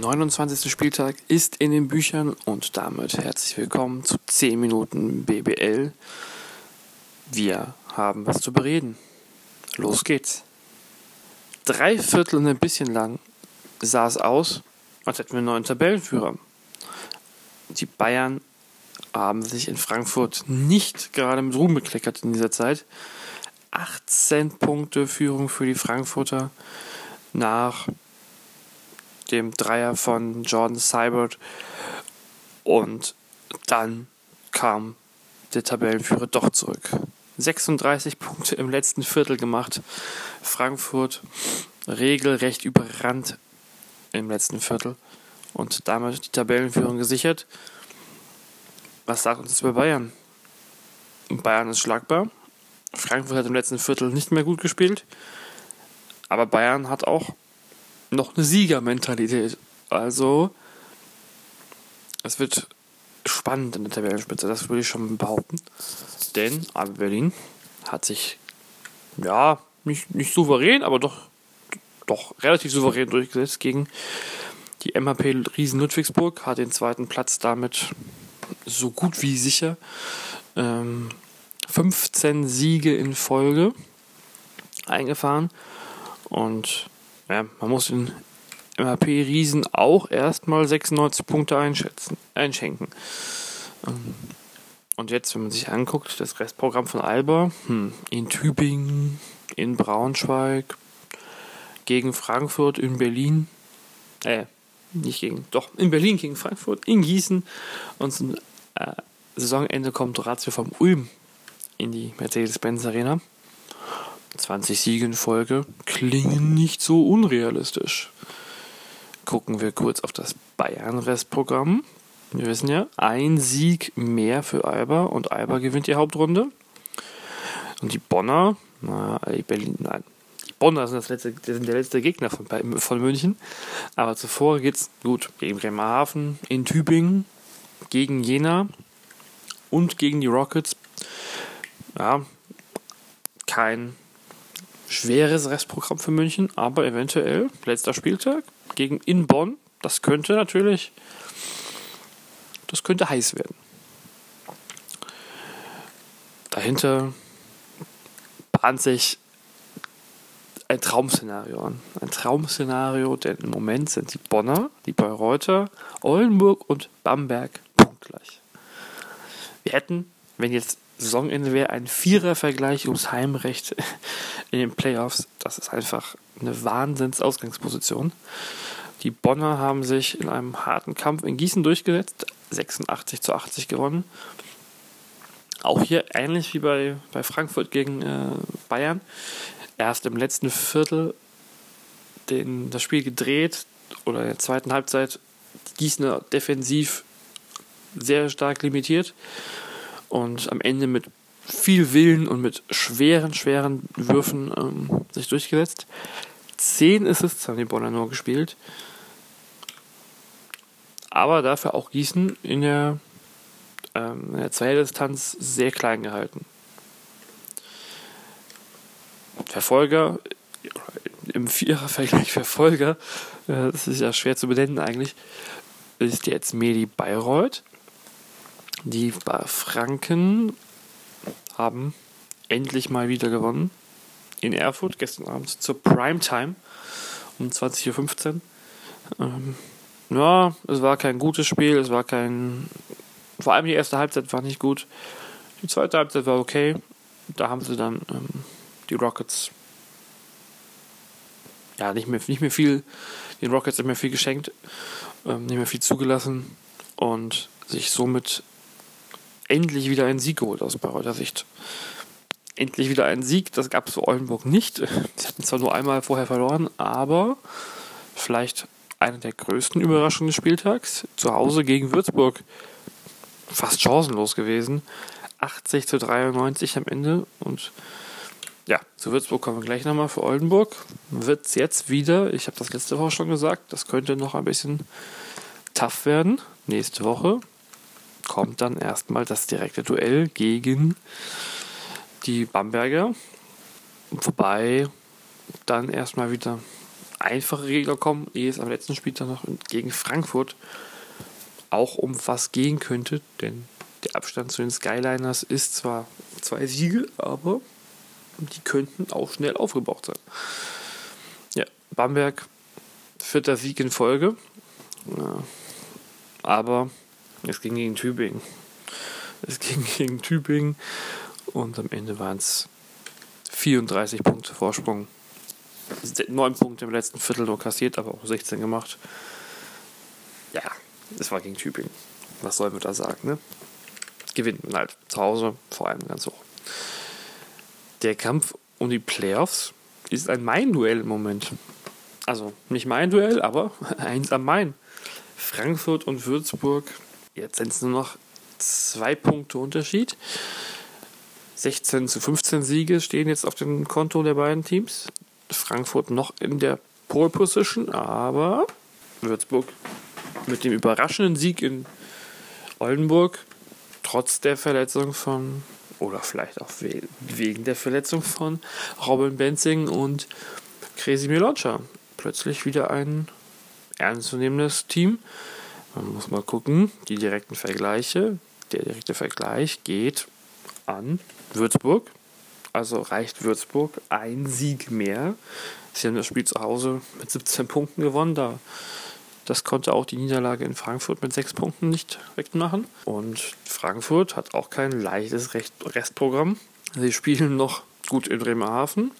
29. Spieltag ist in den Büchern und damit herzlich willkommen zu 10 Minuten BBL. Wir haben was zu bereden. Los geht's. Drei Viertel und ein bisschen lang sah es aus, als hätten wir einen neuen Tabellenführer. Die Bayern haben sich in Frankfurt nicht gerade mit Ruhm bekleckert in dieser Zeit. 18 Punkte Führung für die Frankfurter nach dem Dreier von Jordan Seibert. Und dann kam der Tabellenführer doch zurück. 36 Punkte im letzten Viertel gemacht. Frankfurt regelrecht überrannt im letzten Viertel und damit die Tabellenführung gesichert. Was sagt uns das über Bayern? Bayern ist schlagbar. Frankfurt hat im letzten Viertel nicht mehr gut gespielt. Aber Bayern hat auch noch eine Siegermentalität. Also, es wird spannend in der Tabellenspitze, das würde ich schon behaupten. Denn AB Berlin hat sich, ja, nicht, nicht souverän, aber doch, doch relativ souverän durchgesetzt gegen die MHP Riesen Ludwigsburg, hat den zweiten Platz damit so gut wie sicher. Ähm, 15 Siege in Folge eingefahren und ja, man muss den MHP-Riesen auch erstmal 96 Punkte einschätzen, einschenken. Ähm, und jetzt, wenn man sich anguckt, das Restprogramm von Alba, hm, in Tübingen, in Braunschweig, gegen Frankfurt, in Berlin, äh, nicht gegen, doch, in Berlin gegen Frankfurt, in Gießen und zum äh, Saisonende kommt Ratio vom Ulm in die Mercedes-Benz Arena. 20 Siege in Folge klingen nicht so unrealistisch. Gucken wir kurz auf das Bayern-Restprogramm. Wir wissen ja, ein Sieg mehr für Alba und Alba gewinnt die Hauptrunde. Und die Bonner, na, die Berlin, nein, die Bonner sind, das letzte, sind der letzte Gegner von, von München. Aber zuvor geht es gut gegen Bremerhaven, in Tübingen, gegen Jena und gegen die Rockets. Ja, kein schweres Restprogramm für München, aber eventuell letzter Spieltag gegen in Bonn. Das könnte natürlich, das könnte heiß werden. Dahinter bahnt sich ein Traumszenario an. Ein Traumszenario, denn im Moment sind die Bonner, die Bayreuther, Oldenburg und Bamberg punktgleich. Wir hätten, wenn jetzt Saisonende wäre ein Vierer-Vergleich ums Heimrecht in den Playoffs. Das ist einfach eine Wahnsinns-Ausgangsposition. Die Bonner haben sich in einem harten Kampf in Gießen durchgesetzt, 86 zu 80 gewonnen. Auch hier ähnlich wie bei, bei Frankfurt gegen äh, Bayern. Erst im letzten Viertel den, das Spiel gedreht oder in der zweiten Halbzeit die Gießener defensiv sehr stark limitiert und am Ende mit viel Willen und mit schweren, schweren Würfen ähm, sich durchgesetzt. Zehn Assists haben die Bonner nur gespielt. Aber dafür auch Gießen in der, ähm, in der Zweierdistanz sehr klein gehalten. Verfolger, im Vierer-Vergleich Verfolger, äh, das ist ja schwer zu benennen eigentlich, ist jetzt Medi Bayreuth die Franken haben endlich mal wieder gewonnen. In Erfurt gestern Abend zur Primetime um 20.15 Uhr. Ähm, ja, es war kein gutes Spiel, es war kein. Vor allem die erste Halbzeit war nicht gut. Die zweite Halbzeit war okay. Da haben sie dann ähm, die Rockets ja nicht mehr, nicht mehr viel, den Rockets nicht mehr viel geschenkt, ähm, nicht mehr viel zugelassen und sich somit endlich wieder einen Sieg geholt aus Bayreuther Sicht. Endlich wieder einen Sieg, das gab es für Oldenburg nicht. Sie hatten zwar nur einmal vorher verloren, aber vielleicht eine der größten Überraschungen des Spieltags. Zu Hause gegen Würzburg fast chancenlos gewesen. 80 zu 93 am Ende. Und ja, zu Würzburg kommen wir gleich nochmal. Für Oldenburg wird es jetzt wieder, ich habe das letzte Woche schon gesagt, das könnte noch ein bisschen tough werden. Nächste Woche kommt dann erstmal das direkte Duell gegen die Bamberger. Wobei dann erstmal wieder einfache Gegner kommen, ehe es am letzten Spieltag noch gegen Frankfurt auch um was gehen könnte, denn der Abstand zu den Skyliners ist zwar zwei Siege, aber die könnten auch schnell aufgebraucht sein. Ja, Bamberg, vierter Sieg in Folge. Ja, aber es ging gegen Tübingen. Es ging gegen Tübingen und am Ende waren es 34 Punkte Vorsprung. 9 Punkte im letzten Viertel nur kassiert, aber auch 16 gemacht. Ja, es war gegen Tübingen. Was sollen wir da sagen, ne? Gewinnt man halt zu Hause, vor allem ganz hoch. Der Kampf um die Playoffs ist ein Main-Duell im Moment. Also nicht mein Duell, aber eins am Main. Frankfurt und Würzburg. Jetzt sind es nur noch zwei Punkte Unterschied. 16 zu 15 Siege stehen jetzt auf dem Konto der beiden Teams. Frankfurt noch in der Pole Position, aber Würzburg mit dem überraschenden Sieg in Oldenburg, trotz der Verletzung von, oder vielleicht auch wegen der Verletzung von Robin Benzing und Crazy Miloncha, plötzlich wieder ein ernstzunehmendes Team. Man muss mal gucken, die direkten Vergleiche. Der direkte Vergleich geht an Würzburg. Also reicht Würzburg ein Sieg mehr. Sie haben das Spiel zu Hause mit 17 Punkten gewonnen. Da, das konnte auch die Niederlage in Frankfurt mit 6 Punkten nicht wegmachen. Und Frankfurt hat auch kein leichtes Restprogramm. Sie spielen noch gut in Bremerhaven.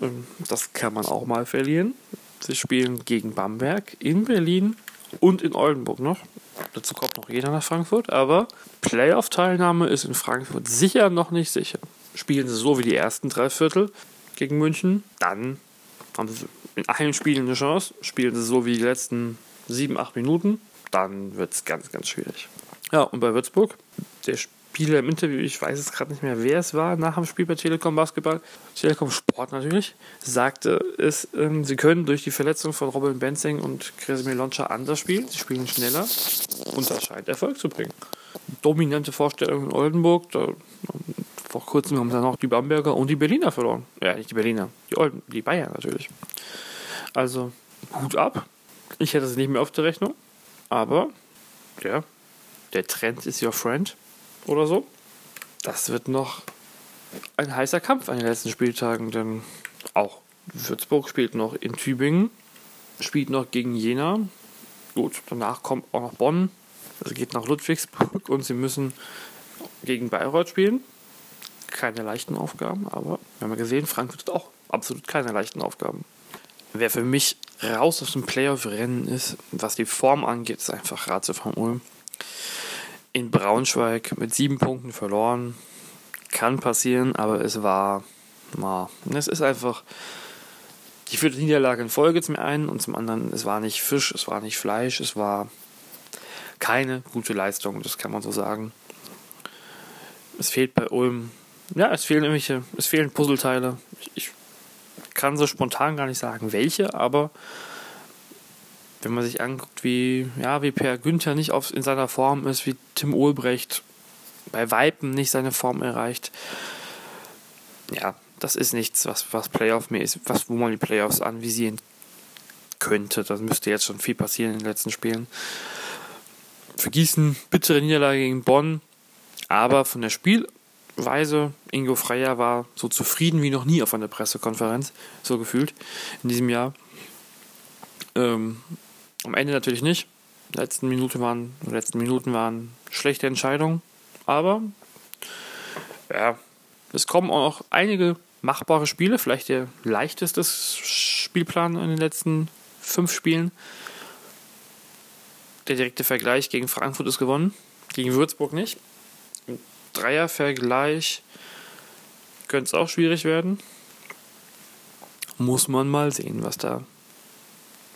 Ähm, das kann man auch mal verlieren. Sie spielen gegen Bamberg in Berlin und in Oldenburg noch. Dazu kommt noch jeder nach Frankfurt, aber Playoff-Teilnahme ist in Frankfurt sicher noch nicht sicher. Spielen sie so wie die ersten drei Viertel gegen München, dann haben sie in einem Spiel eine Chance. Spielen sie so wie die letzten sieben, acht Minuten, dann wird es ganz, ganz schwierig. Ja, und bei Würzburg, der Spieler im Interview, ich weiß es gerade nicht mehr, wer es war, nach dem Spiel bei Telekom Basketball, Telekom Sport natürlich, sagte es, ähm, sie können durch die Verletzung von Robin Benzing und Kresimir Loncha anders spielen, sie spielen schneller und das scheint Erfolg zu bringen. Dominante Vorstellung in Oldenburg, da, vor kurzem haben dann auch die Bamberger und die Berliner verloren. Ja, nicht die Berliner, die, Olden, die Bayern natürlich. Also, Hut ab. Ich hätte es nicht mehr auf der Rechnung, aber ja, der Trend ist your friend oder so. Das wird noch ein heißer Kampf an den letzten Spieltagen, denn auch Würzburg spielt noch in Tübingen, spielt noch gegen Jena. Gut, danach kommt auch noch Bonn, es geht nach Ludwigsburg und sie müssen gegen Bayreuth spielen. Keine leichten Aufgaben, aber wir haben ja gesehen, Frankfurt hat auch absolut keine leichten Aufgaben. Wer für mich raus aus dem Playoff-Rennen ist, was die Form angeht, ist einfach Ratze von Ulm in Braunschweig mit sieben Punkten verloren. Kann passieren, aber es war, na, es ist einfach die vierte Niederlage in Folge zum einen und zum anderen, es war nicht Fisch, es war nicht Fleisch, es war keine gute Leistung, das kann man so sagen. Es fehlt bei Ulm, ja, es fehlen irgendwelche, es fehlen Puzzleteile. Ich, ich kann so spontan gar nicht sagen, welche, aber wenn man sich anguckt, wie, ja, wie Per Günther nicht auf, in seiner Form ist, wie Tim Olbrecht bei Weipen nicht seine Form erreicht, ja, das ist nichts, was, was Playoff mir ist, was, wo man die Playoffs anvisieren könnte. Das müsste jetzt schon viel passieren in den letzten Spielen. Vergießen, bittere Niederlage gegen Bonn, aber von der Spielweise, Ingo Freier war so zufrieden wie noch nie auf einer Pressekonferenz, so gefühlt in diesem Jahr. Ähm, am Ende natürlich nicht. Die letzten Minuten waren, die letzten Minuten waren schlechte Entscheidungen. Aber ja, es kommen auch einige machbare Spiele. Vielleicht der leichteste Spielplan in den letzten fünf Spielen. Der direkte Vergleich gegen Frankfurt ist gewonnen, gegen Würzburg nicht. Im Dreiervergleich könnte es auch schwierig werden. Muss man mal sehen, was da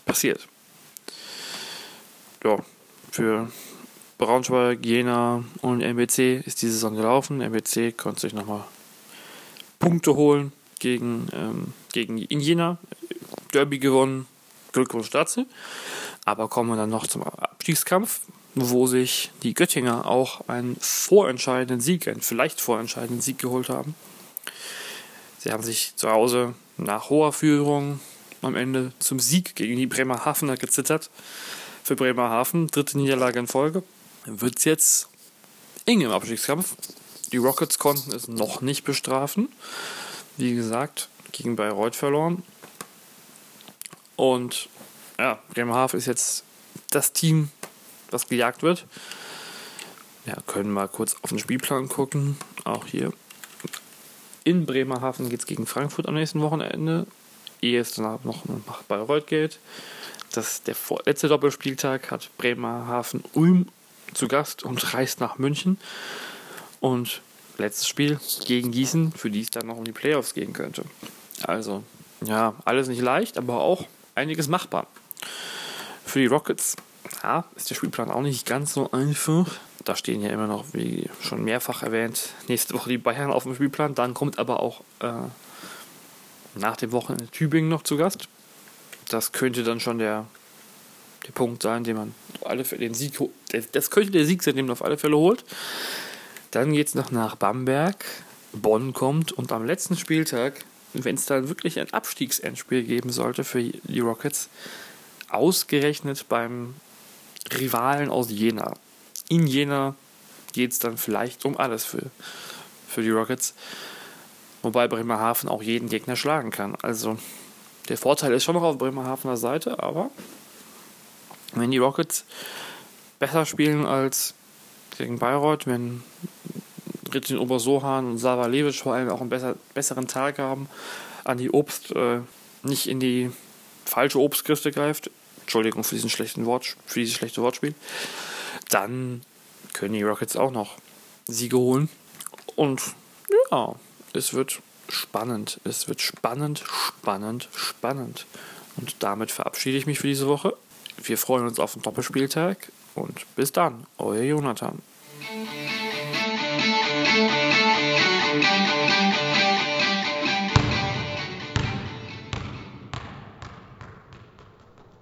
passiert ja, für Braunschweig, Jena und MBC ist die Saison gelaufen. MBC konnte sich nochmal Punkte holen gegen, ähm, gegen in Jena. Derby gewonnen. Glückwunsch dazu. Aber kommen wir dann noch zum Abstiegskampf, wo sich die Göttinger auch einen vorentscheidenden Sieg, einen vielleicht vorentscheidenden Sieg geholt haben. Sie haben sich zu Hause nach hoher Führung am Ende zum Sieg gegen die Bremerhavener gezittert. Für Bremerhaven, dritte Niederlage in Folge. Wird es jetzt eng im Abstiegskampf. Die Rockets konnten es noch nicht bestrafen. Wie gesagt, gegen Bayreuth verloren. Und ja, Bremerhaven ist jetzt das Team, das gejagt wird. Ja, können wir kurz auf den Spielplan gucken. Auch hier in Bremerhaven geht es gegen Frankfurt am nächsten Wochenende. Ehe es danach noch nach Bayreuth geht. Das, der letzte Doppelspieltag hat Bremerhaven Ulm zu Gast und reist nach München. Und letztes Spiel gegen Gießen, für die es dann noch um die Playoffs gehen könnte. Also, ja, alles nicht leicht, aber auch einiges machbar. Für die Rockets ja, ist der Spielplan auch nicht ganz so einfach. Da stehen ja immer noch, wie schon mehrfach erwähnt, nächste Woche die Bayern auf dem Spielplan. Dann kommt aber auch äh, nach dem Wochenende Tübingen noch zu Gast. Das könnte dann schon der, der Punkt sein, den man alle für den Sieg das könnte der Sieg sein, den man auf alle Fälle holt. Dann geht es noch nach Bamberg. Bonn kommt und am letzten Spieltag, wenn es dann wirklich ein Abstiegsendspiel geben sollte für die Rockets, ausgerechnet beim Rivalen aus Jena. In Jena geht es dann vielleicht um alles für, für die Rockets. Wobei Bremerhaven auch jeden Gegner schlagen kann. Also der Vorteil ist schon noch auf Bremerhavener Seite, aber wenn die Rockets besser spielen als gegen Bayreuth, wenn Ritin Obersohan und Sava Levic vor allem auch einen besser, besseren Tag haben, an die Obst äh, nicht in die falsche Obstkiste greift, Entschuldigung für diesen schlechten Wort, für dieses schlechte Wortspiel, dann können die Rockets auch noch Siege holen. Und ja, es wird spannend. Es wird spannend, spannend, spannend. Und damit verabschiede ich mich für diese Woche. Wir freuen uns auf den Doppelspieltag und bis dann, euer Jonathan.